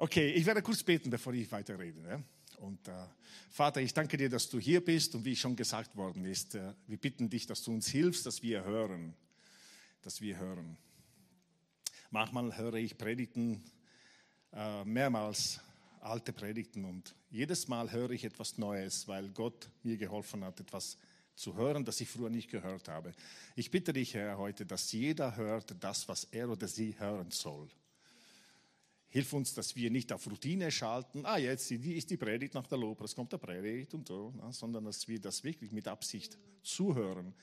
Okay, ich werde kurz beten, bevor ich weiterrede. Ne? Und äh, Vater, ich danke dir, dass du hier bist und wie schon gesagt worden ist, äh, wir bitten dich, dass du uns hilfst, dass wir hören, dass wir hören. Manchmal höre ich Predigten äh, mehrmals alte Predigten und jedes Mal höre ich etwas Neues, weil Gott mir geholfen hat, etwas zu hören, das ich früher nicht gehört habe. Ich bitte dich, Herr, heute, dass jeder hört das, was er oder sie hören soll. Hilf uns, dass wir nicht auf Routine schalten, ah, jetzt ist die Predigt nach der Lobpreis, kommt der Predigt und so, sondern dass wir das wirklich mit Absicht zuhören,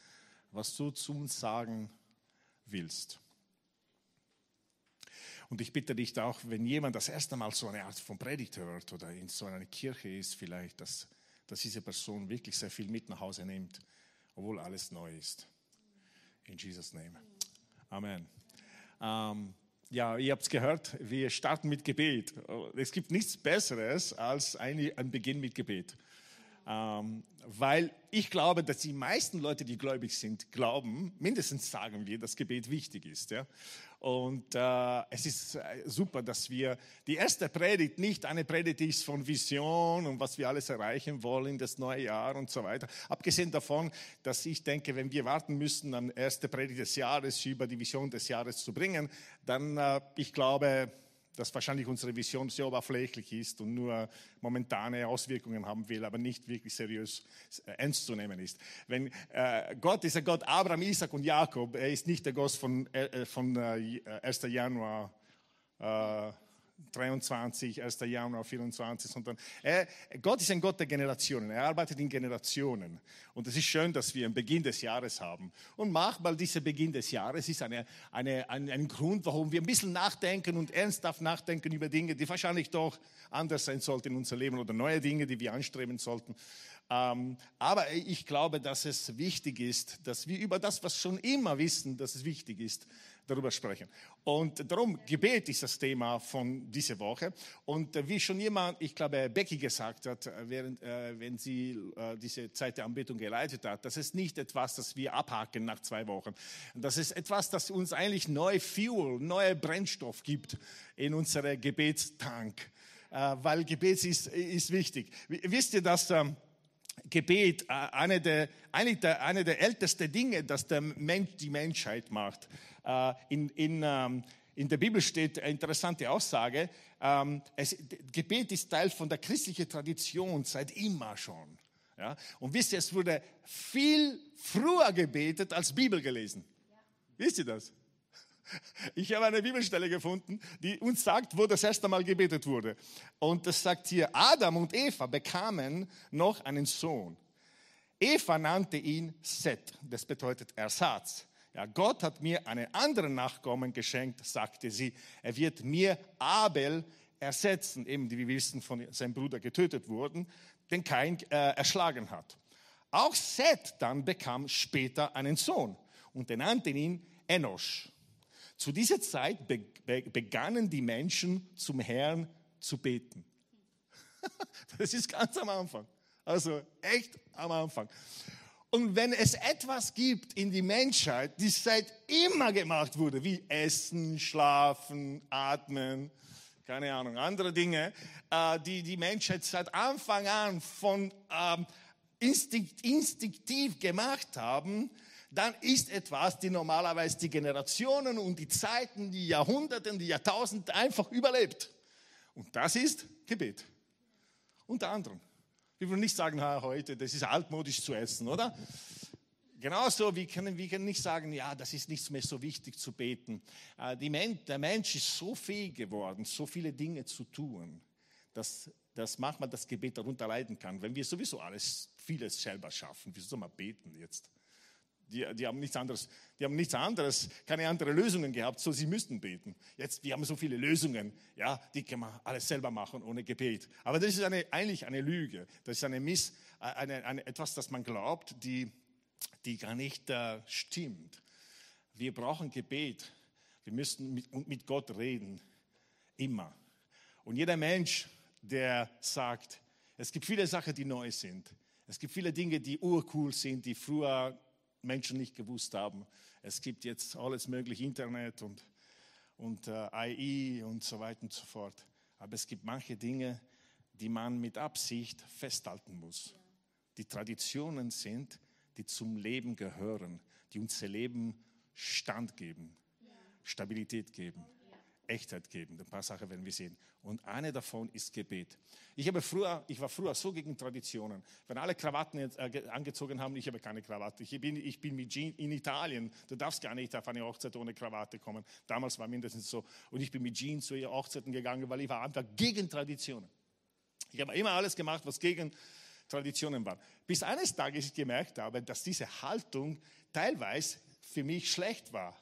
was du zu uns sagen willst. Und ich bitte dich auch, wenn jemand das erste Mal so eine Art von Predigt hört oder in so einer Kirche ist, vielleicht, dass, dass diese Person wirklich sehr viel mit nach Hause nimmt, obwohl alles neu ist. In Jesus' Name. Amen. Ähm, ja, ihr habt es gehört, wir starten mit Gebet. Es gibt nichts Besseres als ein, Beginn mit Gebet. Ähm, weil ich glaube, dass die meisten Leute, die gläubig sind, glauben, mindestens sagen wir, dass Gebet wichtig ist. Ja? Und äh, es ist äh, super, dass wir die erste Predigt nicht eine Predigt ist von Vision und was wir alles erreichen wollen, das neue Jahr und so weiter. Abgesehen davon, dass ich denke, wenn wir warten müssen, an erste Predigt des Jahres über die Vision des Jahres zu bringen, dann, äh, ich glaube, dass wahrscheinlich unsere Vision sehr oberflächlich ist und nur momentane Auswirkungen haben will, aber nicht wirklich seriös äh, ernst zu nehmen ist. Wenn äh, Gott ist der Gott Abraham, Isaac und Jakob, er ist nicht der Gott von, äh, äh von äh, 1. Januar äh, 23, 1. Januar 24, sondern er, Gott ist ein Gott der Generationen. Er arbeitet in Generationen. Und es ist schön, dass wir einen Beginn des Jahres haben. Und manchmal dieser Beginn des Jahres ist eine, eine, ein, ein Grund, warum wir ein bisschen nachdenken und ernsthaft nachdenken über Dinge, die wahrscheinlich doch anders sein sollten in unserem Leben oder neue Dinge, die wir anstreben sollten. Ähm, aber ich glaube, dass es wichtig ist, dass wir über das, was schon immer wissen, dass es wichtig ist, darüber sprechen. Und darum, Gebet ist das Thema von dieser Woche. Und wie schon jemand, ich glaube, Becky gesagt hat, während, äh, wenn sie äh, diese Zeit der Anbetung geleitet hat, das ist nicht etwas, das wir abhaken nach zwei Wochen. Das ist etwas, das uns eigentlich neue Fuel, neue Brennstoff gibt in unsere Gebetstank. Äh, weil Gebet ist, ist wichtig. Wisst ihr, dass... Ähm, Gebet äh, eine der, eine, der, eine der ältesten Dinge, das der Mensch, die Menschheit macht. Äh, in, in, ähm, in der Bibel steht eine interessante Aussage, ähm, es, Gebet ist Teil von der christlichen Tradition seit immer schon. Ja? Und wisst ihr, es wurde viel früher gebetet als Bibel gelesen. Ja. Wisst ihr das? Ich habe eine Bibelstelle gefunden, die uns sagt, wo das erste Mal gebetet wurde. Und das sagt hier, Adam und Eva bekamen noch einen Sohn. Eva nannte ihn Seth, das bedeutet Ersatz. Ja, Gott hat mir einen anderen Nachkommen geschenkt, sagte sie. Er wird mir Abel ersetzen, eben wie wir wissen, von seinem Bruder getötet wurden, den Kain äh, erschlagen hat. Auch Seth dann bekam später einen Sohn und den nannten ihn Enosch. Zu dieser Zeit begannen die Menschen zum Herrn zu beten. Das ist ganz am Anfang. Also echt am Anfang. Und wenn es etwas gibt in die Menschheit, die seit immer gemacht wurde, wie Essen, Schlafen, Atmen, keine Ahnung, andere Dinge, äh, die die Menschheit seit Anfang an von ähm, instinktiv gemacht haben, dann ist etwas, die normalerweise die Generationen und die Zeiten, die Jahrhunderte, die Jahrtausende einfach überlebt. Und das ist Gebet. Unter anderem. Wir wollen nicht sagen, heute, das ist altmodisch zu essen, oder? Genauso, wir können, wir können nicht sagen, ja, das ist nicht mehr so wichtig zu beten. Äh, der Mensch ist so fähig geworden, so viele Dinge zu tun, dass, dass manchmal das Gebet darunter leiden kann. Wenn wir sowieso alles, vieles selber schaffen, wieso soll man beten jetzt? Die, die, haben nichts anderes, die haben nichts anderes, keine anderen Lösungen gehabt, so sie müssten beten. Jetzt, wir haben so viele Lösungen, ja, die kann man alles selber machen ohne Gebet. Aber das ist eine, eigentlich eine Lüge. Das ist eine Miss, eine, eine, etwas, das man glaubt, die, die gar nicht äh, stimmt. Wir brauchen Gebet. Wir müssen mit, mit Gott reden. Immer. Und jeder Mensch, der sagt, es gibt viele Sachen, die neu sind. Es gibt viele Dinge, die urcool sind, die früher Menschen nicht gewusst haben. Es gibt jetzt alles mögliche Internet und, und äh, AI und so weiter und so fort. Aber es gibt manche Dinge, die man mit Absicht festhalten muss. Die Traditionen sind, die zum Leben gehören, die unser Leben Stand geben, Stabilität geben. Echtheit geben. Ein paar Sachen werden wir sehen. Und eine davon ist Gebet. Ich, habe früher, ich war früher so gegen Traditionen. Wenn alle Krawatten äh, angezogen haben, ich habe keine Krawatte. Ich bin, ich bin mit Jeans in Italien. Du darfst gar nicht auf eine Hochzeit ohne Krawatte kommen. Damals war mindestens so. Und ich bin mit Jeans zu ihren Hochzeiten gegangen, weil ich war einfach gegen Traditionen. Ich habe immer alles gemacht, was gegen Traditionen war. Bis eines Tages ich gemerkt habe, dass diese Haltung teilweise für mich schlecht war.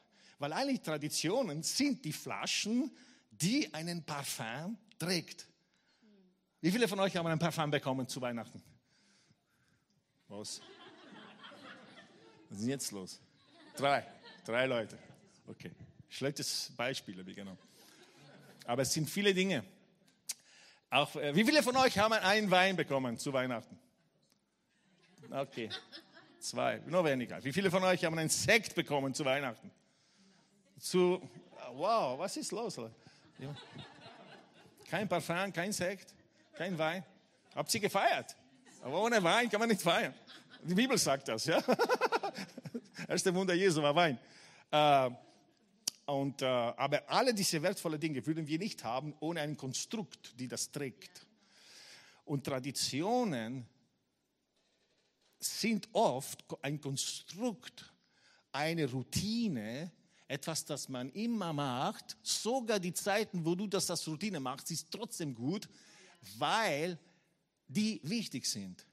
Weil eigentlich Traditionen sind die Flaschen, die einen Parfum trägt. Wie viele von euch haben ein Parfum bekommen zu Weihnachten? Was? Was ist denn jetzt los? Drei. Drei Leute. Okay. Schlechtes Beispiel ich genommen. Aber es sind viele Dinge. Auch, äh, wie viele von euch haben einen Wein bekommen zu Weihnachten? Okay. Zwei. Nur weniger. Wie viele von euch haben einen Sekt bekommen zu Weihnachten? Zu, wow, was ist los? Kein Parfum, kein Sekt, kein Wein. Habt ihr gefeiert? Aber ohne Wein kann man nicht feiern. Die Bibel sagt das, ja. Erste Wunder Jesu war Wein. Äh, und, äh, aber alle diese wertvollen Dinge würden wir nicht haben ohne ein Konstrukt, die das trägt. Und Traditionen sind oft ein Konstrukt, eine Routine, etwas, das man immer macht, sogar die Zeiten, wo du das als Routine machst, ist trotzdem gut, weil die wichtig sind.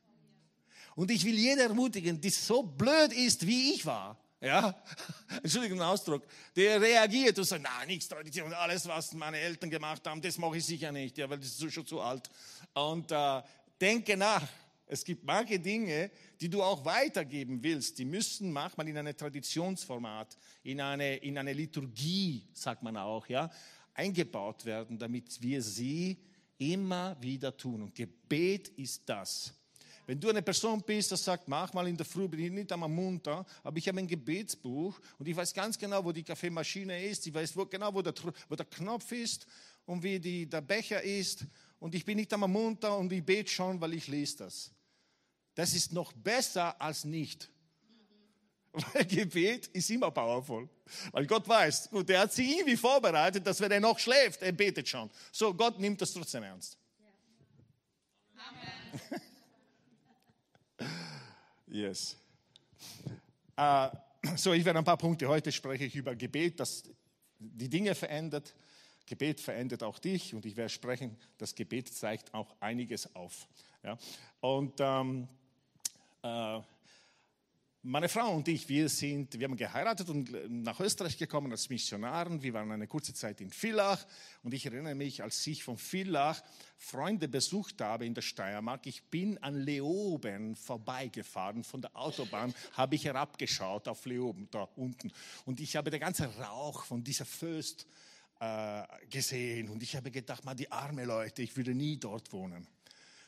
Und ich will jeder ermutigen, die so blöd ist, wie ich war, ja, Entschuldigung den Ausdruck, der reagiert und sagt, na, nichts Tradition, alles, was meine Eltern gemacht haben, das mache ich sicher nicht, ja, weil das ist schon zu alt. Und äh, denke nach, es gibt manche Dinge, die du auch weitergeben willst, die müssen manchmal in eine Traditionsformat, in eine, in eine Liturgie, sagt man auch, ja, eingebaut werden, damit wir sie immer wieder tun. Und Gebet ist das. Wenn du eine Person bist, die sagt, mach mal in der Früh, bin ich nicht einmal munter, aber ich habe ein Gebetsbuch und ich weiß ganz genau, wo die Kaffeemaschine ist, ich weiß wo, genau, wo der, wo der Knopf ist und wie die, der Becher ist und ich bin nicht einmal munter und ich bete schon, weil ich lese das. Das ist noch besser als nicht. Weil Gebet ist immer powerful. Weil Gott weiß, gut, er hat sie irgendwie vorbereitet, dass wenn er noch schläft, er betet schon. So, Gott nimmt das trotzdem ernst. Amen. yes. Uh, so, ich werde ein paar Punkte. Heute spreche ich über Gebet, das die Dinge verändert. Gebet verändert auch dich und ich werde sprechen, das Gebet zeigt auch einiges auf. Ja? Und ähm, äh, meine Frau und ich, wir sind, wir haben geheiratet und nach Österreich gekommen als Missionaren. Wir waren eine kurze Zeit in Villach und ich erinnere mich, als ich von Villach Freunde besucht habe in der Steiermark, ich bin an Leoben vorbeigefahren, von der Autobahn habe ich herabgeschaut auf Leoben, da unten. Und ich habe den ganzen Rauch von dieser Föst äh, gesehen und ich habe gedacht, mal die armen Leute, ich würde nie dort wohnen.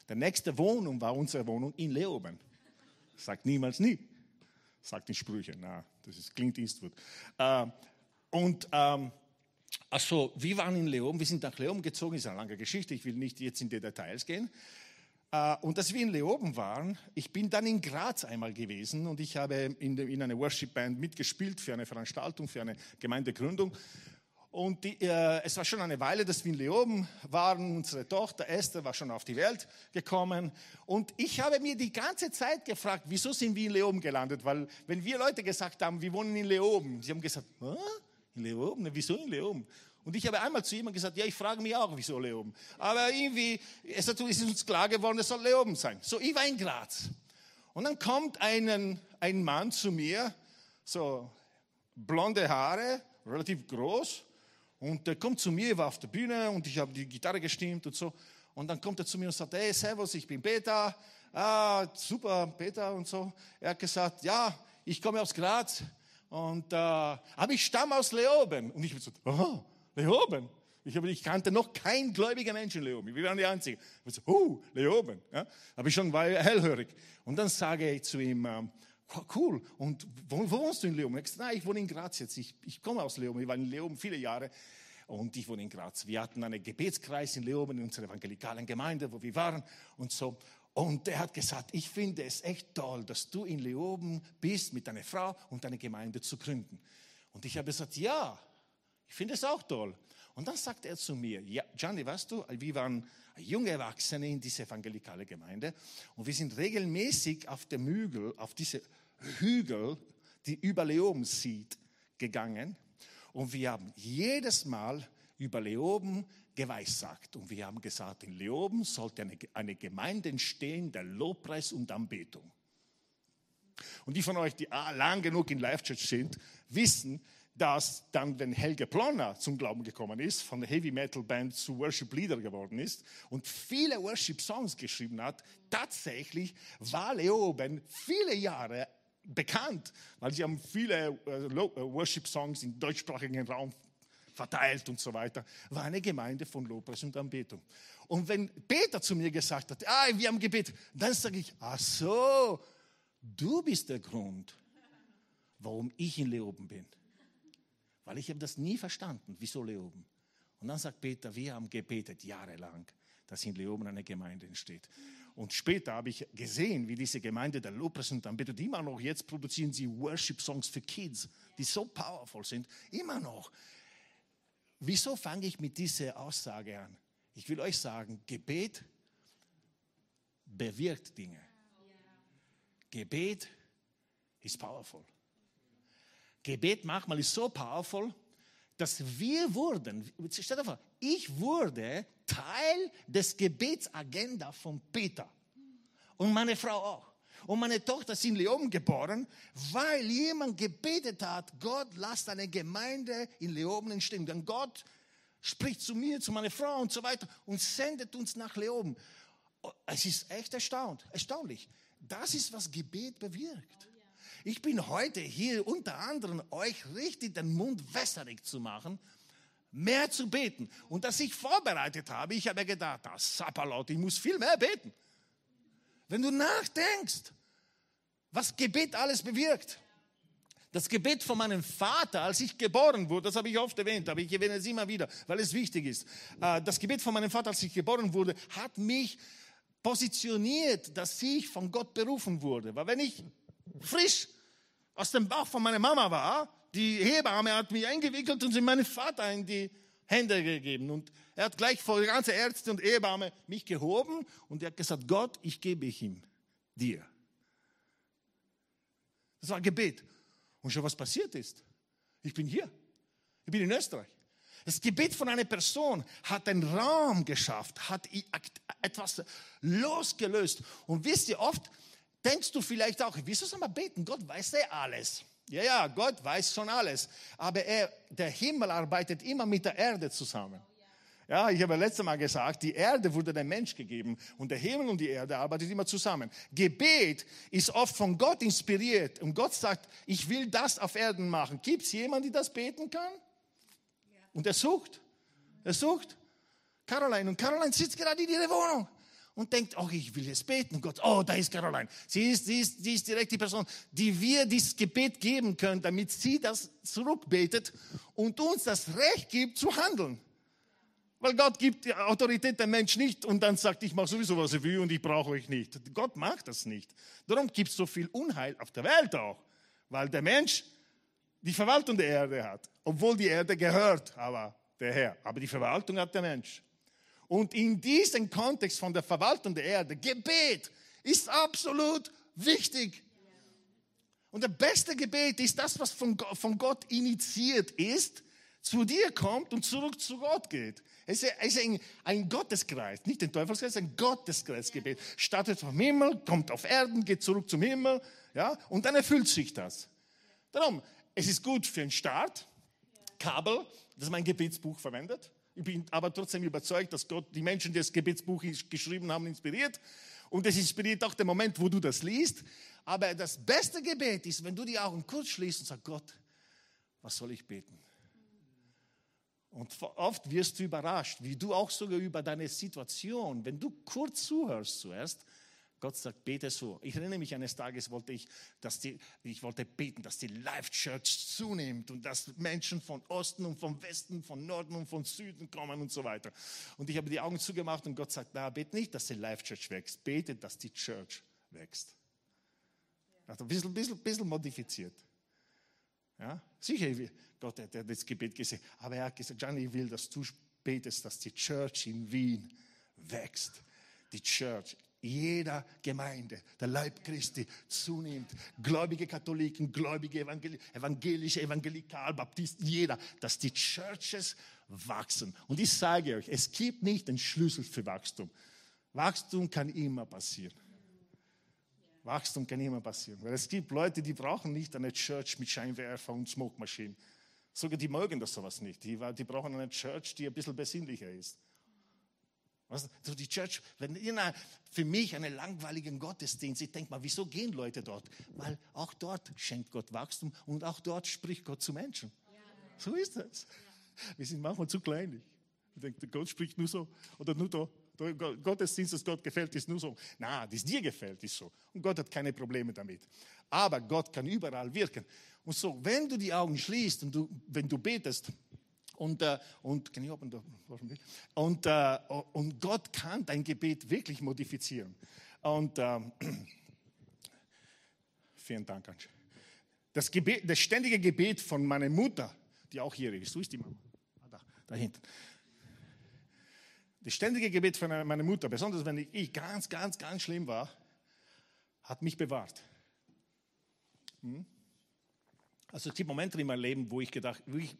Die nächste Wohnung war unsere Wohnung in Leoben. Sagt niemals nie. Sagt nicht Sprüche, na, das ist Clint Eastwood. Äh, und ähm, also, wir waren in Leon, wir sind nach Leon gezogen, ist eine lange Geschichte, ich will nicht jetzt in die Details gehen. Äh, und als wir in Leoben waren, ich bin dann in Graz einmal gewesen und ich habe in, in einer Worship Band mitgespielt für eine Veranstaltung, für eine Gemeindegründung. Und die, äh, es war schon eine Weile, dass wir in Leoben waren. Unsere Tochter Esther war schon auf die Welt gekommen. Und ich habe mir die ganze Zeit gefragt, wieso sind wir in Leoben gelandet? Weil wenn wir Leute gesagt haben, wir wohnen in Leoben, sie haben gesagt, Hä? in Leoben? Wieso in Leoben? Und ich habe einmal zu jemandem gesagt, ja, ich frage mich auch, wieso Leoben. Aber irgendwie es ist uns klar geworden, es soll Leoben sein. So, ich war in Graz. Und dann kommt einen, ein Mann zu mir, so blonde Haare, relativ groß, und er kommt zu mir, war auf der Bühne und ich habe die Gitarre gestimmt und so. Und dann kommt er zu mir und sagt, hey, servus, ich bin Peter. Ah, super, Peter und so. Er hat gesagt, ja, ich komme aus Graz und äh, aber ich stamme aus Leoben. Und ich habe gesagt, oh, Leoben. Ich, habe, ich kannte noch keinen gläubigen Menschen in Leoben. Wir waren die Einzigen. Ich habe gesagt, oh, Leoben. Ja, habe ich schon war hellhörig. Und dann sage ich zu ihm, ähm, cool. Und wo, wo wohnst du in Leoben? Ich, nein, ich wohne in Graz jetzt. Ich, ich komme aus Leoben. Ich war in Leoben viele Jahre. und ich wohne in Graz. Wir hatten einen Gebetskreis in Leoben, in unserer evangelikalen Gemeinde, wo wir waren und so. Und er hat gesagt, ich finde es echt toll, dass du in Leoben bist mit deiner Frau und deine Gemeinde zu gründen. Und ich habe gesagt, ja, ich finde es auch toll. Und dann sagt er zu mir, ja, Gianni, weißt du, wir waren junge Erwachsene in dieser evangelikalen Gemeinde und wir sind regelmäßig auf dem Hügel, auf diese Hügel, die über Leoben sieht, gegangen. Und wir haben jedes Mal über Leoben geweissagt. Und wir haben gesagt, in Leoben sollte eine, eine Gemeinde entstehen der Lobpreis und Anbetung. Und die von euch, die lang genug in Life Church sind, wissen, dass dann, wenn Helge Plonner zum Glauben gekommen ist, von der Heavy Metal Band zu Worship Leader geworden ist und viele Worship Songs geschrieben hat, tatsächlich war Leoben viele Jahre bekannt, weil sie haben viele äh, äh, Worship Songs im deutschsprachigen Raum verteilt und so weiter, war eine Gemeinde von Lobpreis und Anbetung. Und wenn Peter zu mir gesagt hat, ah, wir haben gebetet, dann sage ich, ach so, du bist der Grund, warum ich in Leoben bin. Weil ich habe das nie verstanden, wieso Leoben. Und dann sagt Peter, wir haben gebetet jahrelang, dass in Leoben eine Gemeinde entsteht. Und später habe ich gesehen, wie diese Gemeinde der Lobpreis und Anbetung, immer noch, jetzt produzieren sie Worship-Songs für Kids, die so powerful sind, immer noch. Wieso fange ich mit dieser Aussage an? Ich will euch sagen, Gebet bewirkt Dinge. Gebet ist powerful. Gebet manchmal ist so powerful, dass wir wurden, stell dir vor, ich wurde Teil des Gebetsagenda von Peter und meine Frau auch. Und meine Tochter ist in Leoben geboren, weil jemand gebetet hat, Gott, lasst eine Gemeinde in Leoben entstehen. Denn Gott spricht zu mir, zu meiner Frau und so weiter und sendet uns nach Leoben. Es ist echt erstaunt, erstaunlich. Das ist, was Gebet bewirkt. Ich bin heute hier unter anderem euch richtig den Mund wässrig zu machen, mehr zu beten. Und dass ich vorbereitet habe, ich habe gedacht, das Sapperlaut, ich muss viel mehr beten. Wenn du nachdenkst, was Gebet alles bewirkt. Das Gebet von meinem Vater, als ich geboren wurde, das habe ich oft erwähnt, aber ich erwähne es immer wieder, weil es wichtig ist. Äh, das Gebet von meinem Vater, als ich geboren wurde, hat mich positioniert, dass ich von Gott berufen wurde. Weil wenn ich frisch aus dem Bauch von meiner Mama war, die Hebamme hat mich eingewickelt und sie meinem Vater in die Hände gegeben. Und er hat gleich vor der ganzen Ärzte und Hebamme mich gehoben und er hat gesagt, Gott, ich gebe ihm dir. Das war Gebet. Und schon was passiert ist. Ich bin hier. Ich bin in Österreich. Das Gebet von einer Person hat einen Raum geschafft, hat etwas losgelöst. Und wisst ihr, oft denkst du vielleicht auch, wieso soll man beten? Gott weiß eh alles. Ja, ja, Gott weiß schon alles. Aber er, der Himmel arbeitet immer mit der Erde zusammen. Ja, ich habe letztes Mal gesagt, die Erde wurde dem Mensch gegeben und der Himmel und die Erde arbeiten immer zusammen. Gebet ist oft von Gott inspiriert und Gott sagt, ich will das auf Erden machen. Gibt es jemanden, der das beten kann? Und er sucht, er sucht. Caroline und Caroline sitzt gerade in ihrer Wohnung und denkt, oh, ich will jetzt beten. Gott, oh, da ist Caroline. Sie ist, sie, ist, sie ist direkt die Person, die wir dieses Gebet geben können, damit sie das zurückbetet und uns das Recht gibt zu handeln. Weil Gott gibt die Autorität dem Mensch nicht und dann sagt, ich mache sowieso, was ich will und ich brauche euch nicht. Gott macht das nicht. Darum gibt es so viel Unheil auf der Welt auch. Weil der Mensch die Verwaltung der Erde hat. Obwohl die Erde gehört, aber der Herr. Aber die Verwaltung hat der Mensch. Und in diesem Kontext von der Verwaltung der Erde, Gebet ist absolut wichtig. Und der beste Gebet ist das, was von Gott initiiert ist, zu dir kommt und zurück zu Gott geht. Es ist ein, ein Gotteskreis, nicht ein Teufelskreis, ein Gotteskreisgebet. Startet vom Himmel, kommt auf Erden, geht zurück zum Himmel, ja, und dann erfüllt sich das. Darum, es ist gut für einen Start, Kabel, das mein Gebetsbuch verwendet. Ich bin aber trotzdem überzeugt, dass Gott die Menschen, die das Gebetsbuch geschrieben haben, inspiriert. Und es inspiriert auch den Moment, wo du das liest. Aber das beste Gebet ist, wenn du die Augen kurz schließt und sagst, Gott, was soll ich beten? Und oft wirst du überrascht, wie du auch sogar über deine Situation, wenn du kurz zuhörst zuerst, Gott sagt, bete so. Ich erinnere mich eines Tages wollte ich, dass die, ich wollte beten, dass die Life Church zunimmt und dass Menschen von Osten und vom Westen, von Norden und von Süden kommen und so weiter. Und ich habe die Augen zugemacht und Gott sagt, na, bete nicht, dass die Life Church wächst, bete, dass die Church wächst. Also ein bisschen, bisschen, bisschen modifiziert. Ja, sicher, Gott hat das Gebet gesehen, aber er hat gesagt, Johnny, ich will, dass du betest, dass die Church in Wien wächst. Die Church jeder Gemeinde, der Leib Christi zunimmt. Gläubige Katholiken, gläubige Evangel evangelische, Evangelikal, Baptisten, jeder, dass die Churches wachsen. Und ich sage euch, es gibt nicht den Schlüssel für Wachstum. Wachstum kann immer passieren. Wachstum kann immer passieren. Weil es gibt Leute, die brauchen nicht eine Church mit Scheinwerfer und Smokemaschinen. Sogar die mögen das sowas nicht. Die, die brauchen eine Church, die ein bisschen besinnlicher ist. So die Church, wenn ihr für mich einen langweiligen Gottesdienst, ich denke mal, wieso gehen Leute dort? Weil auch dort schenkt Gott Wachstum und auch dort spricht Gott zu Menschen. So ist das. Wir sind manchmal zu kleinlich. Ich denke, Gott spricht nur so oder nur da. Der Gottesdienst, das Gott gefällt, ist nur so. Na, das dir gefällt, ist so. Und Gott hat keine Probleme damit. Aber Gott kann überall wirken. Und so, wenn du die Augen schließt und du, wenn du betest, und, äh, und, und, äh, und Gott kann dein Gebet wirklich modifizieren. Und äh, vielen Dank, Ansch. Das, Gebet, das ständige Gebet von meiner Mutter, die auch hier ist, wo ist die Mama? Ah, da, da hinten. Das ständige Gebet von meiner Mutter, besonders wenn ich ganz, ganz, ganz schlimm war, hat mich bewahrt. Hm? Also es gibt Momente in meinem Leben, wo ich gedacht, wo ich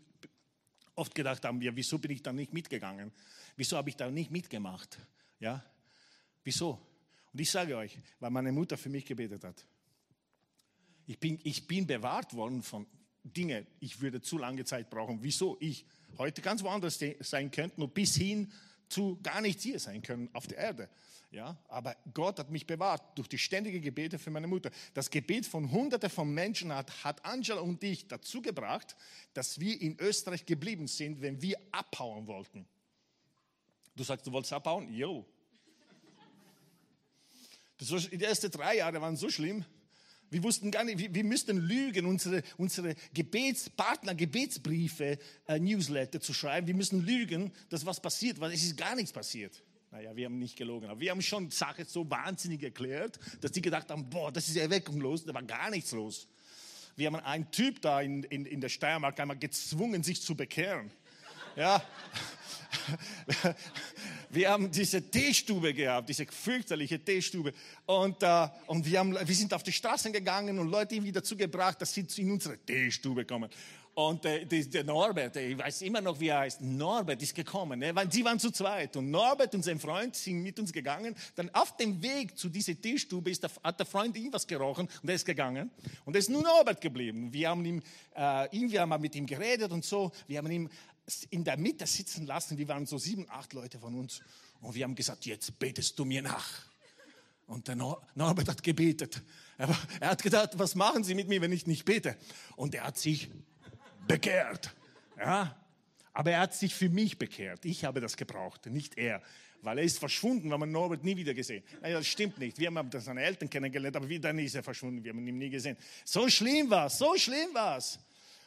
oft gedacht haben, ja, wieso bin ich da nicht mitgegangen? Wieso habe ich da nicht mitgemacht? Ja, wieso? Und ich sage euch, weil meine Mutter für mich gebetet hat. Ich bin, ich bin bewahrt worden von Dingen, ich würde zu lange Zeit brauchen. Wieso ich heute ganz woanders sein könnte, nur bis hin zu gar nicht hier sein können auf der Erde. Ja, aber Gott hat mich bewahrt durch die ständigen Gebete für meine Mutter. Das Gebet von Hunderten von Menschen hat, hat Angela und ich dazu gebracht, dass wir in Österreich geblieben sind, wenn wir abhauen wollten. Du sagst, du wolltest abhauen? Jo. Die ersten drei Jahre waren so schlimm. Wir wussten gar nicht, wir, wir müssten lügen, unsere, unsere Gebetspartner, Gebetsbriefe, äh, Newsletter zu schreiben. Wir müssen lügen, dass was passiert, weil es ist gar nichts passiert. Naja, wir haben nicht gelogen, aber wir haben schon die Sache so wahnsinnig erklärt, dass die gedacht haben, boah, das ist Erweckung los, da war gar nichts los. Wir haben einen Typ da in, in, in der Steiermark einmal gezwungen, sich zu bekehren. Ja. Wir haben diese Teestube gehabt, diese fürchterliche Teestube. Und, äh, und wir, haben, wir sind auf die Straßen gegangen und Leute irgendwie dazu gebracht, dass sie in unsere Teestube kommen. Und äh, der Norbert, ich weiß immer noch, wie er heißt, Norbert ist gekommen. Ne? Sie waren zu zweit und Norbert und sein Freund sind mit uns gegangen. Dann auf dem Weg zu dieser Teestube ist der, hat der Freund irgendwas gerochen und er ist gegangen. Und es ist nur Norbert geblieben. Wir haben ihm, äh, irgendwie haben mit ihm geredet und so. Wir haben ihn in der Mitte sitzen lassen. Wir waren so sieben, acht Leute von uns. Und wir haben gesagt, jetzt betest du mir nach. Und der Norbert hat gebetet. Er, er hat gedacht, was machen Sie mit mir, wenn ich nicht bete? Und er hat sich bekehrt. Ja? Aber er hat sich für mich bekehrt. Ich habe das gebraucht, nicht er. Weil er ist verschwunden, wir haben Norbert nie wieder gesehen. Naja, das stimmt nicht. Wir haben seine Eltern kennengelernt, aber dann ist er verschwunden. Wir haben ihn nie gesehen. So schlimm war es, so schlimm war es.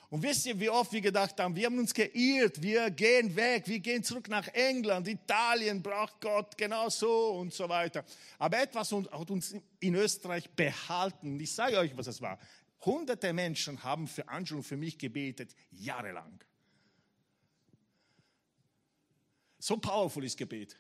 Und wisst ihr, wie oft wir gedacht haben, wir haben uns geirrt, wir gehen weg, wir gehen zurück nach England, Italien braucht Gott genau so und so weiter. Aber etwas hat uns in Österreich behalten. Ich sage euch, was es war. Hunderte Menschen haben für Angelo und für mich gebetet, jahrelang. So powerful ist Gebet.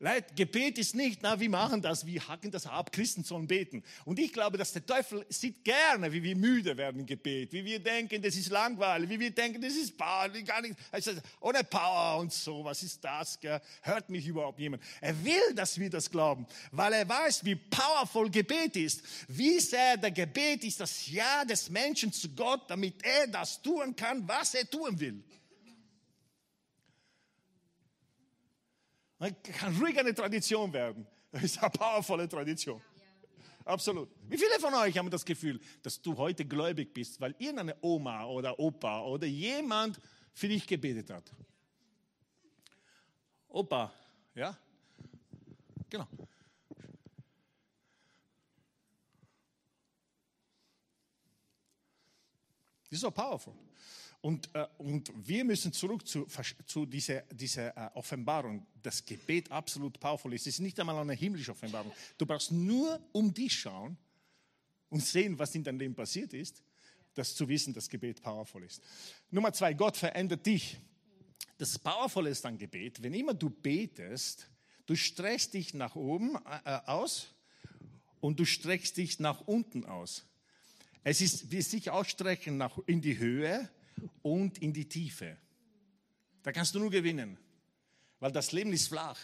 Leid, Gebet ist nicht, na, wir machen das, wir hacken das ab, Christen sollen beten. Und ich glaube, dass der Teufel sieht gerne, wie wir müde werden im Gebet, wie wir denken, das ist langweilig, wie wir denken, das ist Power, gar nicht, also ohne Power und so, was ist das, gell? hört mich überhaupt jemand. Er will, dass wir das glauben, weil er weiß, wie powerful Gebet ist, wie sehr der Gebet ist das Ja des Menschen zu Gott, damit er das tun kann, was er tun will. Man Kann ruhig eine Tradition werden. Das ist eine powervolle Tradition. Absolut. Wie viele von euch haben das Gefühl, dass du heute gläubig bist, weil irgendeine Oma oder Opa oder jemand für dich gebetet hat? Opa, ja? Genau. Das ist so powerful. Und, äh, und wir müssen zurück zu, zu dieser, dieser äh, Offenbarung, das Gebet absolut powerful ist. Es ist nicht einmal eine himmlische Offenbarung. Du brauchst nur um dich schauen und sehen, was in deinem Leben passiert ist, das zu wissen, dass Gebet powerful ist. Nummer zwei, Gott verändert dich. Das Powerful ist an Gebet, wenn immer du betest, du streckst dich nach oben äh, aus und du streckst dich nach unten aus. Es ist wie sich ausstrecken nach, in die Höhe und in die Tiefe. Da kannst du nur gewinnen, weil das Leben ist flach.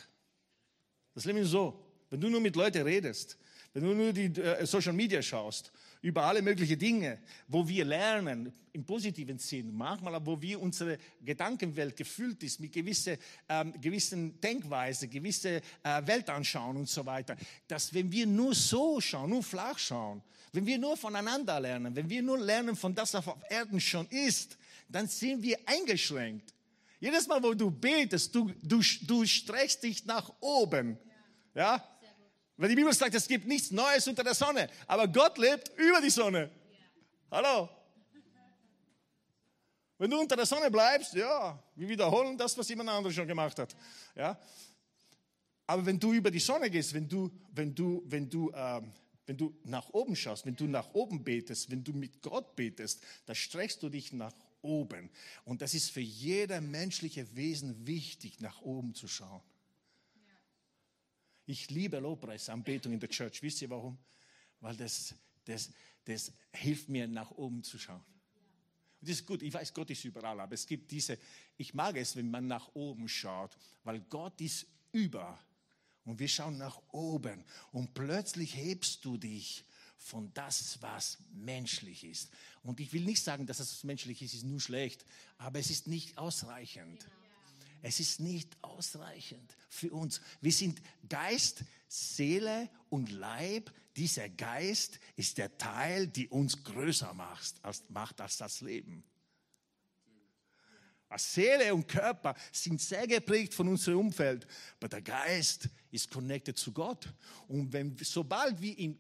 Das Leben ist so, wenn du nur mit Leuten redest, wenn du nur die äh, Social Media schaust, über alle möglichen Dinge, wo wir lernen, im positiven Sinn, manchmal, wo wir unsere Gedankenwelt gefüllt ist mit gewissen, ähm, gewissen Denkweise, gewisse äh, Weltanschauen und so weiter, dass wenn wir nur so schauen, nur flach schauen, wenn wir nur voneinander lernen, wenn wir nur lernen von das, was auf Erden schon ist, dann sind wir eingeschränkt. Jedes Mal, wo du betest, du, du, du streckst dich nach oben. Ja? Weil die Bibel sagt, es gibt nichts Neues unter der Sonne. Aber Gott lebt über die Sonne. Hallo? Wenn du unter der Sonne bleibst, ja, wir wiederholen das, was jemand anderes schon gemacht hat. Ja? Aber wenn du über die Sonne gehst, wenn du, wenn du, wenn du, ähm, wenn du nach oben schaust, wenn du nach oben betest, wenn du mit Gott betest, da streckst du dich nach oben. Und das ist für jeder menschliche Wesen wichtig, nach oben zu schauen. Ich liebe Lobpreis, Anbetung in der Church. Wisst ihr warum? Weil das, das, das hilft mir, nach oben zu schauen. Und das ist gut. Ich weiß, Gott ist überall, aber es gibt diese, ich mag es, wenn man nach oben schaut, weil Gott ist über. Und wir schauen nach oben und plötzlich hebst du dich von das, was menschlich ist. Und ich will nicht sagen, dass das, was menschlich ist, ist nur schlecht, aber es ist nicht ausreichend. Es ist nicht ausreichend für uns. Wir sind Geist, Seele und Leib. Dieser Geist ist der Teil, die uns größer macht als, macht als das Leben. Seele und Körper sind sehr geprägt von unserem Umfeld, aber der Geist ist connected zu Gott. Und wenn, sobald wir ihn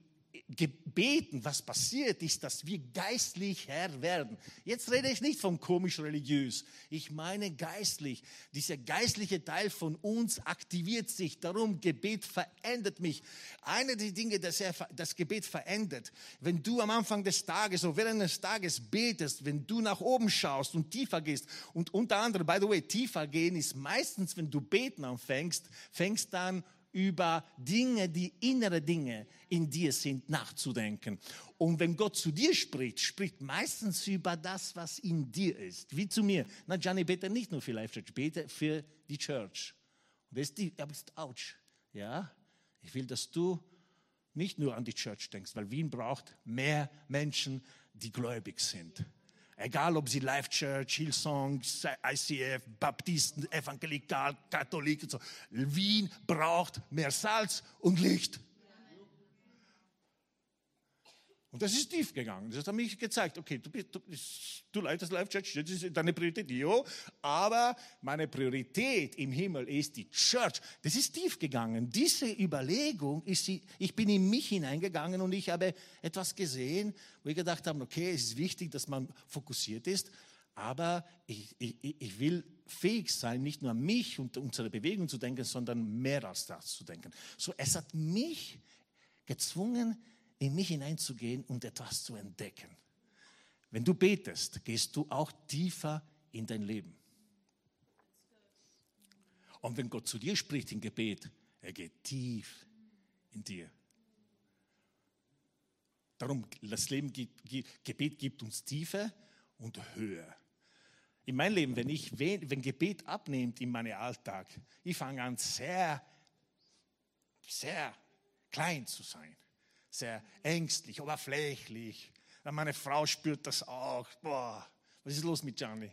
gebeten, was passiert ist, dass wir geistlich Herr werden. Jetzt rede ich nicht von komisch religiös. Ich meine geistlich. Dieser geistliche Teil von uns aktiviert sich. Darum, Gebet verändert mich. Eine der Dinge, dass er, das Gebet verändert, wenn du am Anfang des Tages oder während des Tages betest, wenn du nach oben schaust und tiefer gehst und unter anderem, by the way, tiefer gehen ist meistens, wenn du beten anfängst, fängst dann über Dinge, die innere Dinge in dir sind, nachzudenken. Und wenn Gott zu dir spricht, spricht meistens über das, was in dir ist. Wie zu mir. Na, Gianni, bete nicht nur für Life Church, bete für die Church. Und das ist die, aber ist ouch. Ja? Ich will, dass du nicht nur an die Church denkst, weil Wien braucht mehr Menschen, die gläubig sind. Egal ob sie Life Church, Hillsong, ICF, Baptisten, Evangelikal, Katholik. So. Wien braucht mehr Salz und Licht. Und das ist tief gegangen. Das hat mich gezeigt, okay, du, bist, du, du leitest Life Church, das ist deine Priorität, jo, aber meine Priorität im Himmel ist die Church. Das ist tief gegangen. Diese Überlegung ist, ich bin in mich hineingegangen und ich habe etwas gesehen, wo ich gedacht habe, okay, es ist wichtig, dass man fokussiert ist, aber ich, ich, ich will fähig sein, nicht nur an mich und unsere Bewegung zu denken, sondern mehr als das zu denken. So, es hat mich gezwungen, in mich hineinzugehen und etwas zu entdecken. Wenn du betest, gehst du auch tiefer in dein Leben. Und wenn Gott zu dir spricht im Gebet, er geht tief in dir. Darum, das Leben, Gebet gibt uns Tiefe und Höhe. In meinem Leben, wenn, ich, wenn Gebet abnimmt in meinem Alltag, ich fange an sehr, sehr klein zu sein sehr ängstlich, oberflächlich. Meine Frau spürt das auch. Boah, was ist los mit Gianni?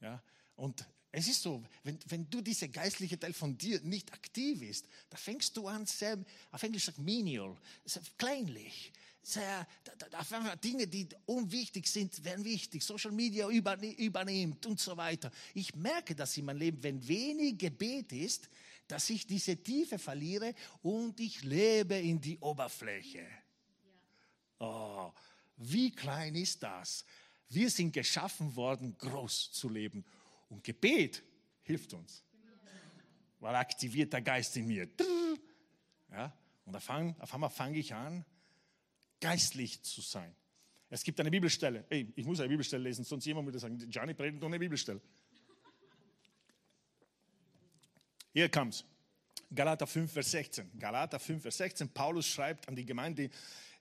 Ja, und es ist so, wenn, wenn du dieser geistliche Teil von dir nicht aktiv ist, da fängst du an, sehr, auf Englisch sagt menial, kleinlich, sehr, da, da, Dinge, die unwichtig sind, werden wichtig. Social Media übernimmt und so weiter. Ich merke das in meinem Leben, wenn wenig Gebet ist, dass ich diese Tiefe verliere und ich lebe in die Oberfläche. Oh, wie klein ist das? Wir sind geschaffen worden, groß zu leben. Und Gebet hilft uns. Weil aktiviert der Geist in mir. Ja, und auf einmal fange ich an, geistlich zu sein. Es gibt eine Bibelstelle. Hey, ich muss eine Bibelstelle lesen, sonst jemand würde sagen, Gianni predigt ohne Bibelstelle. Hier kommt's. Galater 5, Vers 16. Galater 5, Vers 16. Paulus schreibt an die Gemeinde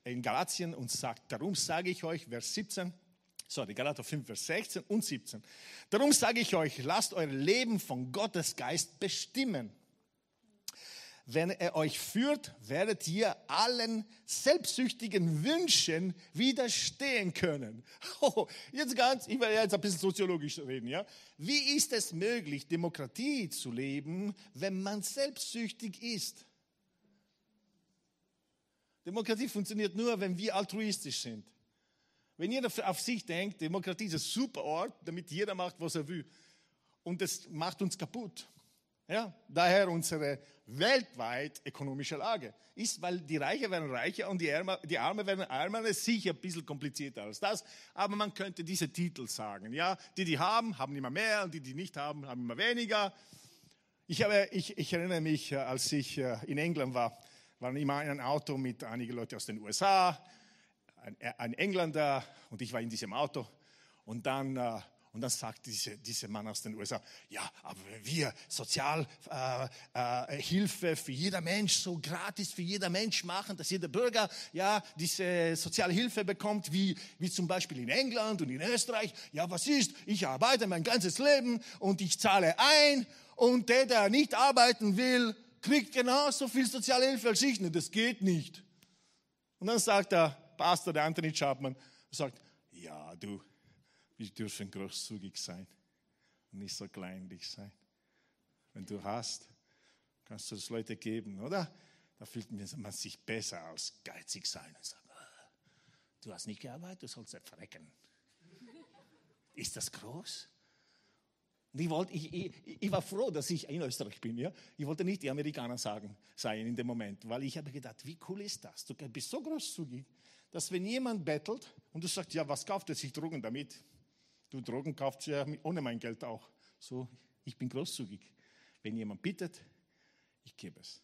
in Galatien und sagt, darum sage ich euch, Vers 17, sorry, Galater 5, Vers 16 und 17. Darum sage ich euch, lasst euer Leben von Gottes Geist bestimmen. Wenn er euch führt, werdet ihr allen selbstsüchtigen Wünschen widerstehen können. Oh, jetzt ganz, ich werde jetzt ein bisschen soziologisch reden, ja. Wie ist es möglich, Demokratie zu leben, wenn man selbstsüchtig ist? Demokratie funktioniert nur, wenn wir altruistisch sind. Wenn jeder auf sich denkt, Demokratie ist ein super Ort, damit jeder macht, was er will. Und das macht uns kaputt. Ja, daher unsere weltweit ökonomische Lage ist, weil die Reichen werden reicher und die, Ärmer, die Armen werden ärmer. Das ist sicher ein bisschen komplizierter als das, aber man könnte diese Titel sagen. Ja, die, die haben, haben immer mehr und die, die nicht haben, haben immer weniger. Ich, habe, ich, ich erinnere mich, äh, als ich äh, in England war, waren immer in einem Auto mit einigen Leuten aus den USA, ein, ein Engländer und ich war in diesem Auto und dann äh, und dann sagt diese, dieser Mann aus den USA, ja, aber wir Sozialhilfe äh, äh, für jeder Mensch so gratis für jeder Mensch machen, dass jeder Bürger ja diese Sozialhilfe bekommt, wie, wie zum Beispiel in England und in Österreich, ja, was ist? Ich arbeite mein ganzes Leben und ich zahle ein und der, der nicht arbeiten will, kriegt genauso viel Sozialhilfe als ich. Das geht nicht. Und dann sagt der Pastor, der Anthony Chapman, sagt, ja, du, wir dürfen großzügig sein und nicht so kleinlich sein. Wenn du hast, kannst du es Leute geben, oder? Da fühlt man sich besser als geizig sein und sagen, ah, du hast nicht gearbeitet, du sollst verrecken. Ist das groß? Ich, wollte, ich, ich, ich, war froh, dass ich in Österreich bin. Ja? Ich wollte nicht die Amerikaner sagen, sein in dem Moment, weil ich habe gedacht, wie cool ist das? Du bist so großzügig, dass wenn jemand bettelt und du sagst, ja, was kauft er sich Drogen damit? Du Drogen kaufst ja ohne mein Geld auch. So, ich bin großzügig. Wenn jemand bittet, ich gebe es.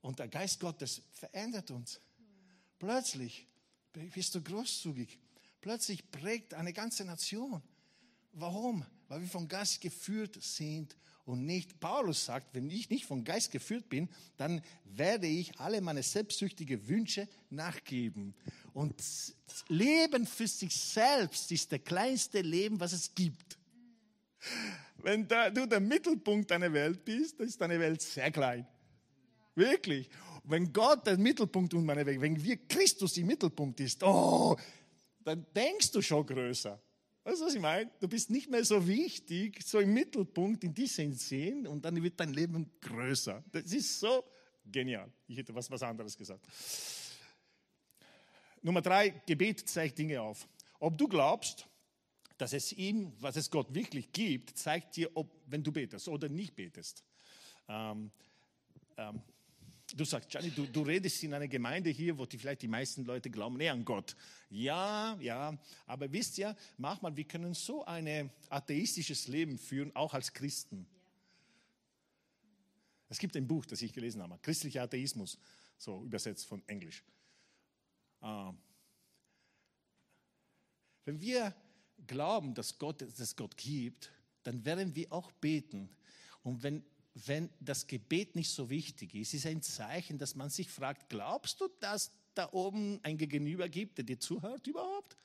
Und der Geist Gottes verändert uns. Plötzlich bist du großzügig. Plötzlich prägt eine ganze Nation. Warum? Weil wir vom Geist geführt sind und nicht. Paulus sagt, wenn ich nicht vom Geist geführt bin, dann werde ich alle meine selbstsüchtigen Wünsche nachgeben. Und Leben für sich selbst ist der kleinste Leben, was es gibt. Wenn du der Mittelpunkt deiner Welt bist, dann ist deine Welt sehr klein. Wirklich. Wenn Gott der Mittelpunkt und meine Welt, wenn wir Christus im Mittelpunkt ist, oh, dann denkst du schon größer. Weißt du, was ich meine? Du bist nicht mehr so wichtig, so im Mittelpunkt in diesem Sinn und dann wird dein Leben größer. Das ist so genial. Ich hätte was, was anderes gesagt. Nummer drei, Gebet zeigt Dinge auf. Ob du glaubst, dass es ihm, was es Gott wirklich gibt, zeigt dir, ob, wenn du betest oder nicht betest. Ähm, ähm, du sagst, Gianni, du, du, redest in einer Gemeinde hier, wo die, vielleicht die meisten Leute glauben näher an Gott. Ja, ja, aber wisst ihr, manchmal, wir können so ein atheistisches Leben führen, auch als Christen. Es gibt ein Buch, das ich gelesen habe, Christlicher Atheismus, so übersetzt von Englisch. Ähm, wenn wir glauben, dass Gott es Gott gibt, dann werden wir auch beten. Und wenn, wenn das Gebet nicht so wichtig ist, ist ein Zeichen, dass man sich fragt, glaubst du, dass da oben ein Gegenüber gibt, der dir zuhört überhaupt?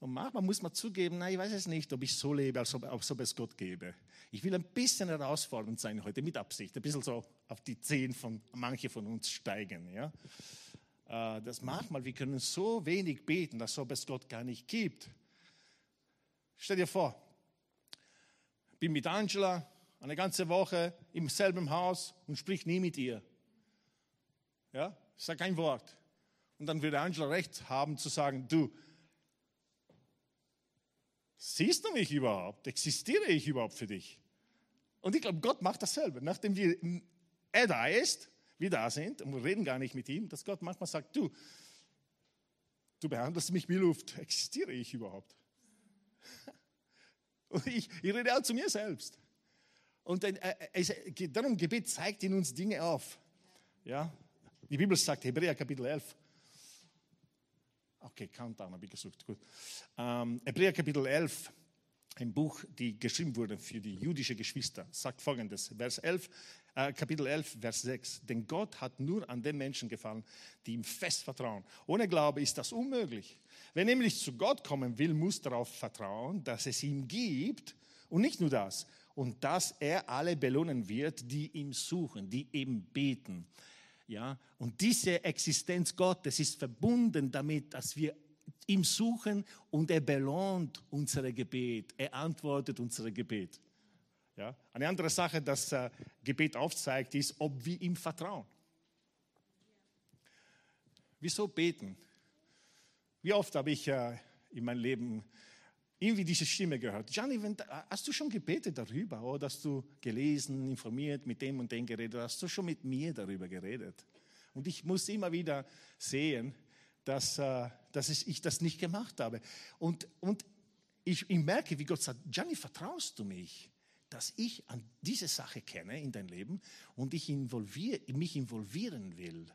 Und manchmal muss man zugeben, na, ich weiß es nicht, ob ich so lebe, als ob, als ob es Gott gäbe. Ich will ein bisschen herausfordernd sein heute, mit Absicht, ein bisschen so auf die Zehen von manche von uns steigen. Ja? Äh, dass manchmal wir können so wenig beten, als ob es Gott gar nicht gibt. Stell dir vor, bin mit Angela eine ganze Woche im selben Haus und sprich nie mit ihr. Ja, ich sage kein Wort. Und dann würde Angela recht haben zu sagen, du, siehst du mich überhaupt? Existiere ich überhaupt für dich? Und ich glaube, Gott macht dasselbe. Nachdem wir, er da ist, wir da sind und wir reden gar nicht mit ihm, dass Gott manchmal sagt, du, Du behandelst mich wie Luft. Existiere ich überhaupt? Und ich, ich rede auch zu mir selbst. Und äh, es geht darum, Gebet zeigt in uns Dinge auf. Ja? Die Bibel sagt, Hebräer Kapitel 11. Okay, Countdown habe ich gesucht. Gut. Ähm, Hebräer Kapitel 11, ein Buch, die geschrieben wurde für die jüdischen Geschwister, sagt folgendes: Vers 11, äh, Kapitel 11, Vers 6. Denn Gott hat nur an den Menschen gefallen, die ihm fest vertrauen. Ohne Glaube ist das unmöglich. Wer nämlich zu Gott kommen will, muss darauf vertrauen, dass es ihm gibt und nicht nur das, und dass er alle belohnen wird, die ihm suchen, die ihm beten. Ja, und diese Existenz Gottes ist verbunden damit, dass wir ihm suchen und er belohnt unsere Gebet. Er antwortet unsere Gebet. Ja? Eine andere Sache, das äh, Gebet aufzeigt, ist, ob wir ihm vertrauen. Wieso beten? Wie oft habe ich äh, in meinem Leben irgendwie diese Stimme gehört. Gianni, wenn, hast du schon gebetet darüber oder hast du gelesen, informiert, mit dem und dem geredet? Hast du schon mit mir darüber geredet? Und ich muss immer wieder sehen, dass, äh, dass ich das nicht gemacht habe. Und, und ich, ich merke, wie Gott sagt, Gianni, vertraust du mich? dass ich an diese Sache kenne in dein Leben und ich involvier, mich involvieren will.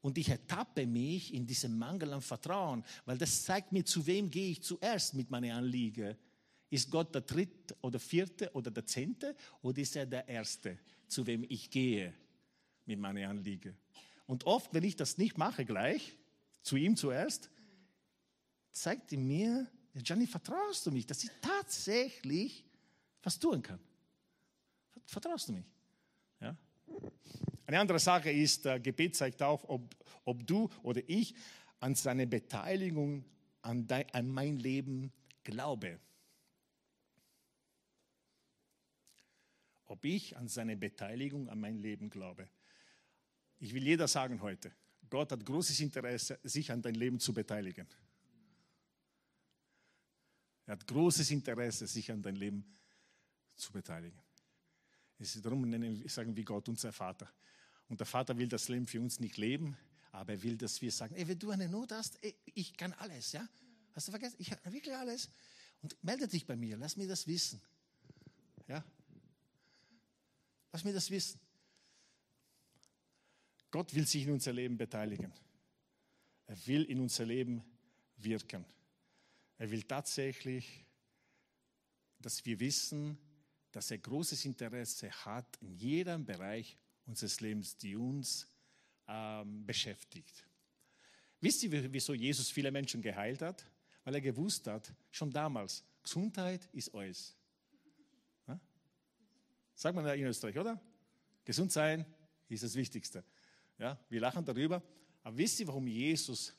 Und ich ertappe mich in diesem Mangel an Vertrauen, weil das zeigt mir, zu wem gehe ich zuerst mit meinen Anliegen. Ist Gott der dritte oder vierte oder der zehnte oder ist er der erste, zu wem ich gehe mit meinen Anliegen? Und oft, wenn ich das nicht mache gleich, zu ihm zuerst, zeigt er mir, Gianni, vertraust du mich, dass ich tatsächlich was tun kann. Vertraust du mich? Ja? Eine andere Sache ist, äh, Gebet zeigt auf, ob, ob du oder ich an seine Beteiligung an, dein, an mein Leben glaube. Ob ich an seine Beteiligung an mein Leben glaube. Ich will jeder sagen heute, Gott hat großes Interesse, sich an dein Leben zu beteiligen. Er hat großes Interesse, sich an dein Leben zu zu beteiligen. Es ist darum, sagen wir Gott unser Vater. Und der Vater will das Leben für uns nicht leben, aber er will, dass wir sagen, ey, wenn du eine Not hast, ey, ich kann alles, ja? Hast du vergessen? Ich habe wirklich alles. Und melde dich bei mir, lass mir das wissen. Ja? Lass mir das wissen. Gott will sich in unser Leben beteiligen. Er will in unser Leben wirken. Er will tatsächlich, dass wir wissen, dass er großes Interesse hat in jedem Bereich unseres Lebens, die uns ähm, beschäftigt. Wisst ihr, wieso Jesus viele Menschen geheilt hat? Weil er gewusst hat, schon damals, Gesundheit ist alles. Ja? Sagt man ja in Österreich, oder? Gesund sein ist das Wichtigste. Ja? Wir lachen darüber. Aber wisst ihr, warum Jesus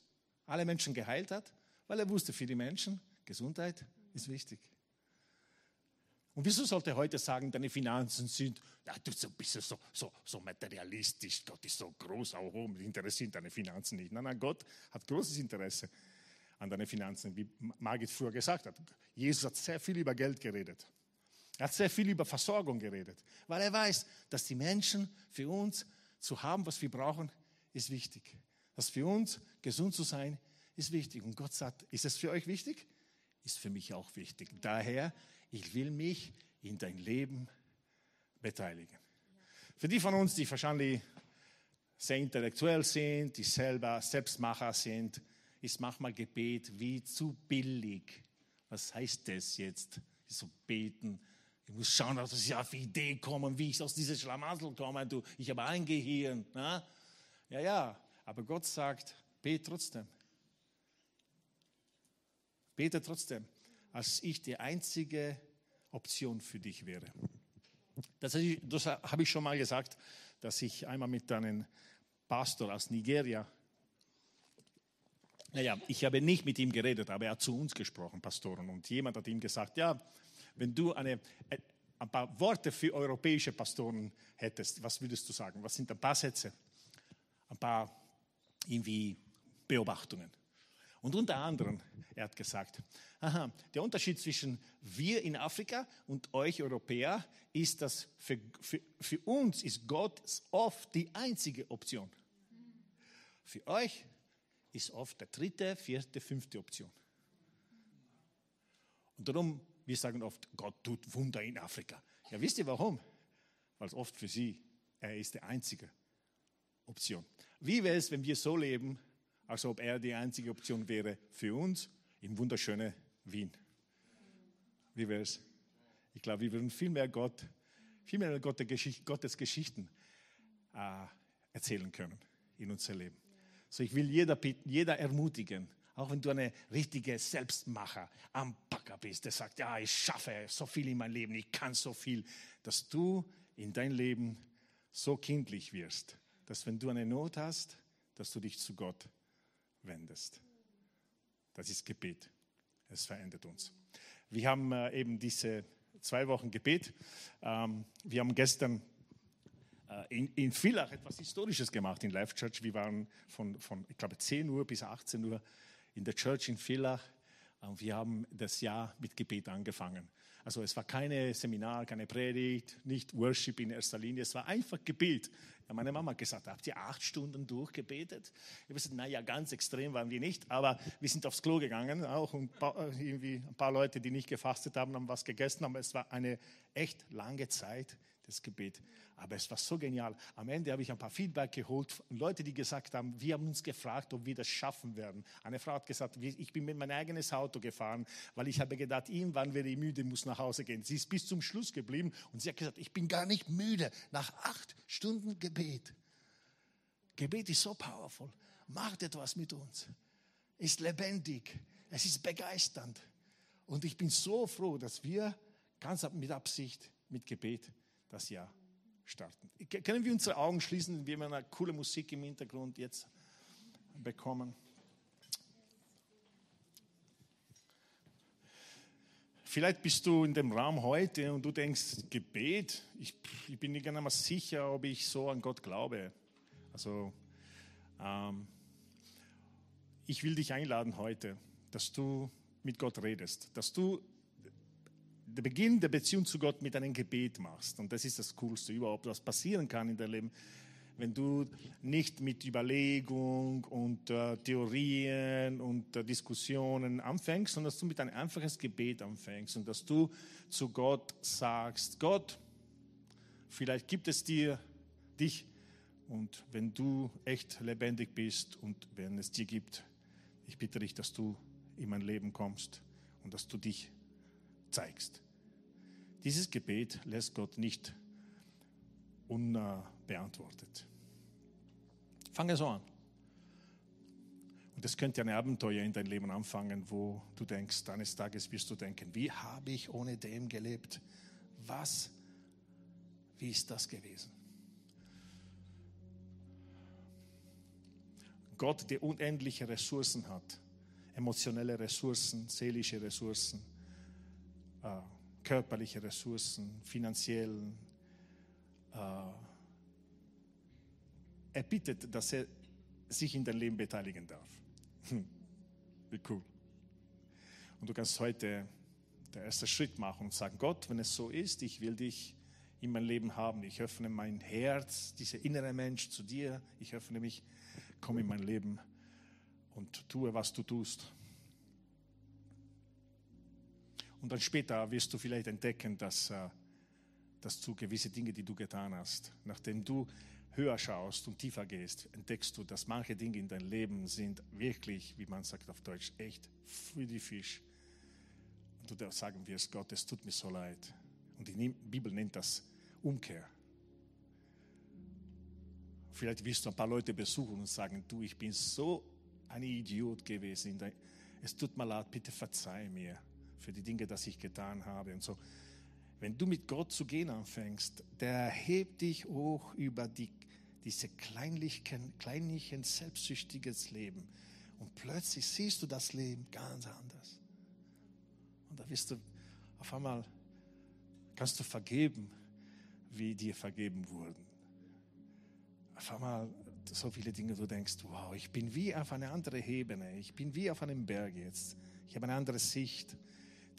alle Menschen geheilt hat? Weil er wusste, für die Menschen, Gesundheit ist wichtig. Und wieso sollte heute sagen, deine Finanzen sind, ja, du bist so, so, so materialistisch, Gott ist so groß, auch oben, interessieren deine Finanzen nicht. Nein, nein, Gott hat großes Interesse an deinen Finanzen, wie Margit früher gesagt hat. Jesus hat sehr viel über Geld geredet. Er hat sehr viel über Versorgung geredet, weil er weiß, dass die Menschen für uns zu haben, was wir brauchen, ist wichtig. Dass für uns gesund zu sein, ist wichtig. Und Gott sagt, ist es für euch wichtig? Ist für mich auch wichtig. Daher ich will mich in dein Leben beteiligen. Für die von uns, die wahrscheinlich sehr intellektuell sind, die selber Selbstmacher sind, ist manchmal Gebet wie zu billig. Was heißt das jetzt? So beten. Ich muss schauen, dass ich auf die Idee komme, wie ich aus diesem Schlamassel komme. Du, ich habe ein Gehirn. Na? Ja, ja. Aber Gott sagt, bete trotzdem. Bete trotzdem als ich die einzige Option für dich wäre. Das, das habe ich schon mal gesagt, dass ich einmal mit einem Pastor aus Nigeria, naja, ich habe nicht mit ihm geredet, aber er hat zu uns gesprochen, Pastoren. Und jemand hat ihm gesagt, ja, wenn du eine, äh, ein paar Worte für europäische Pastoren hättest, was würdest du sagen? Was sind ein paar Sätze? Ein paar irgendwie Beobachtungen. Und unter anderem, er hat gesagt, aha, der Unterschied zwischen wir in Afrika und euch Europäer ist, dass für, für, für uns ist Gott oft die einzige Option. Für euch ist oft der dritte, vierte, fünfte Option. Und darum, wir sagen oft, Gott tut Wunder in Afrika. Ja, wisst ihr warum? Weil es oft für sie, er ist die einzige Option. Wie wäre es, wenn wir so leben, als ob er die einzige Option wäre für uns im wunderschönen Wien? Wie wäre es? Ich glaube, wir würden viel mehr Gott, viel mehr Gottes Geschichten äh, erzählen können in unser Leben. So, ich will jeder bitten, jeder ermutigen, auch wenn du eine richtige Selbstmacher, am Backer bist, der sagt, ja, ich schaffe so viel in meinem Leben, ich kann so viel, dass du in dein Leben so kindlich wirst, dass wenn du eine Not hast, dass du dich zu Gott wendest. Das ist Gebet. Es verändert uns. Wir haben äh, eben diese zwei Wochen Gebet. Ähm, wir haben gestern äh, in, Villach etwas Historisches gemacht in Life Church. Wir waren von, von, ich glaube, 10 Uhr bis 18 Uhr in der Church in Villach. Und wir haben das Jahr mit Gebet angefangen. Also es war keine Seminar, keine Predigt, nicht Worship in erster Linie, es war einfach Gebet. Ja, meine Mama hat gesagt, habt ihr acht Stunden durchgebetet? Ich habe gesagt, naja, ganz extrem waren wir nicht, aber wir sind aufs Klo gegangen auch und irgendwie ein paar Leute, die nicht gefastet haben, haben was gegessen, aber es war eine echt lange Zeit, das Gebet. Aber es war so genial. Am Ende habe ich ein paar Feedback geholt von Leuten, die gesagt haben, wir haben uns gefragt, ob wir das schaffen werden. Eine Frau hat gesagt, ich bin mit meinem eigenes Auto gefahren, weil ich habe gedacht, irgendwann werde ich müde, muss nach Hause gehen. Sie ist bis zum Schluss geblieben und sie hat gesagt, ich bin gar nicht müde nach acht Stunden Gebet. Gebet ist so powerful. Macht etwas mit uns. Ist lebendig. Es ist begeisternd. Und ich bin so froh, dass wir ganz mit Absicht mit Gebet das Jahr starten. Können wir unsere Augen schließen, wir haben eine coole Musik im Hintergrund jetzt bekommen. Vielleicht bist du in dem Raum heute und du denkst, Gebet, ich, ich bin nicht einmal sicher, ob ich so an Gott glaube. Also, ähm, ich will dich einladen heute, dass du mit Gott redest, dass du der Beginn der Beziehung zu Gott mit einem Gebet machst. Und das ist das Coolste überhaupt, was passieren kann in deinem Leben, wenn du nicht mit Überlegung und äh, Theorien und äh, Diskussionen anfängst, sondern dass du mit einem einfaches Gebet anfängst und dass du zu Gott sagst, Gott, vielleicht gibt es dir dich und wenn du echt lebendig bist und wenn es dir gibt, ich bitte dich, dass du in mein Leben kommst und dass du dich zeigst. Dieses Gebet lässt Gott nicht unbeantwortet. Fange so an. Und es könnte ein Abenteuer in dein Leben anfangen, wo du denkst, eines Tages wirst du denken, wie habe ich ohne dem gelebt? Was, wie ist das gewesen? Gott, der unendliche Ressourcen hat, emotionelle Ressourcen, seelische Ressourcen, äh, körperliche Ressourcen, finanziell. Äh, er bittet, dass er sich in dein Leben beteiligen darf. Wie cool. Und du kannst heute der erste Schritt machen und sagen, Gott, wenn es so ist, ich will dich in mein Leben haben. Ich öffne mein Herz, dieser innere Mensch zu dir. Ich öffne mich, komm in mein Leben und tue, was du tust. Und dann später wirst du vielleicht entdecken, dass, äh, dass du gewisse Dinge, die du getan hast, nachdem du höher schaust und tiefer gehst, entdeckst du, dass manche Dinge in deinem Leben sind wirklich, wie man sagt auf Deutsch, echt für die Fisch. Und du sagen wirst, Gott, es tut mir so leid. Und die Bibel nennt das Umkehr. Vielleicht wirst du ein paar Leute besuchen und sagen, du, ich bin so ein Idiot gewesen. Es tut mir leid, bitte verzeih mir für die Dinge, die ich getan habe und so. Wenn du mit Gott zu gehen anfängst, der hebt dich hoch über die, diese kleinlichen, kleinlichen, selbstsüchtiges Leben. Und plötzlich siehst du das Leben ganz anders. Und da wirst du auf einmal, kannst du vergeben, wie dir vergeben wurden. Auf einmal so viele Dinge, du denkst, wow, ich bin wie auf einer anderen Ebene, ich bin wie auf einem Berg jetzt. Ich habe eine andere Sicht.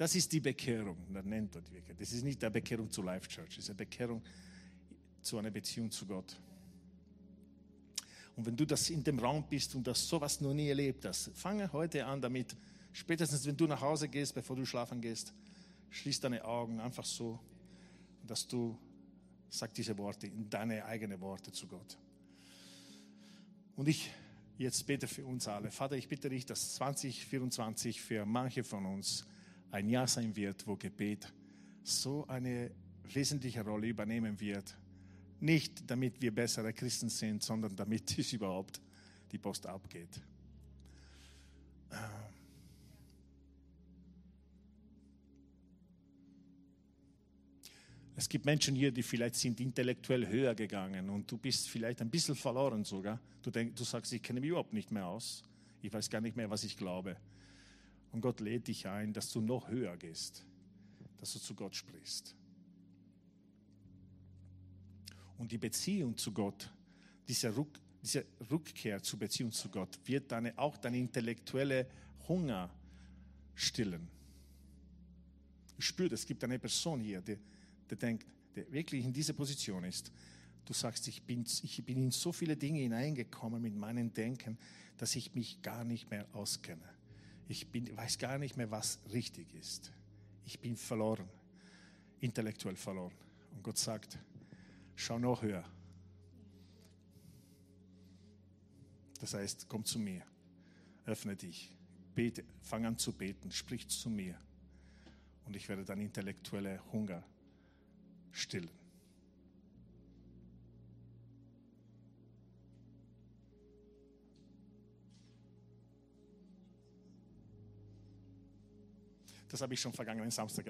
Das ist die Bekehrung, das nennt dort wirklich. Das ist nicht eine Bekehrung zu Life Church, das ist eine Bekehrung zu einer Beziehung zu Gott. Und wenn du das in dem Raum bist und das sowas noch nie erlebt hast, fange heute an damit. Spätestens, wenn du nach Hause gehst, bevor du schlafen gehst, schließ deine Augen einfach so, dass du sag diese Worte in deine eigenen Worte zu Gott. Und ich jetzt bete für uns alle. Vater, ich bitte dich, dass 2024 für manche von uns ein Jahr sein wird, wo Gebet so eine wesentliche Rolle übernehmen wird. Nicht damit wir bessere Christen sind, sondern damit es überhaupt die Post abgeht. Es gibt Menschen hier, die vielleicht sind intellektuell höher gegangen und du bist vielleicht ein bisschen verloren sogar. Du, denk, du sagst, ich kenne mich überhaupt nicht mehr aus. Ich weiß gar nicht mehr, was ich glaube. Und Gott lädt dich ein, dass du noch höher gehst, dass du zu Gott sprichst. Und die Beziehung zu Gott, diese, Ruck, diese Rückkehr zur Beziehung zu Gott, wird deine, auch deine intellektuelle Hunger stillen. Ich spüre, es gibt eine Person hier, die, der denkt, der wirklich in dieser Position ist. Du sagst, ich bin, ich bin in so viele Dinge hineingekommen mit meinem Denken, dass ich mich gar nicht mehr auskenne. Ich bin, weiß gar nicht mehr, was richtig ist. Ich bin verloren, intellektuell verloren. Und Gott sagt, schau noch höher. Das heißt, komm zu mir, öffne dich, bete, fang an zu beten, sprich zu mir. Und ich werde deinen intellektuellen Hunger stillen. Das habe ich schon vergangenen Samstag.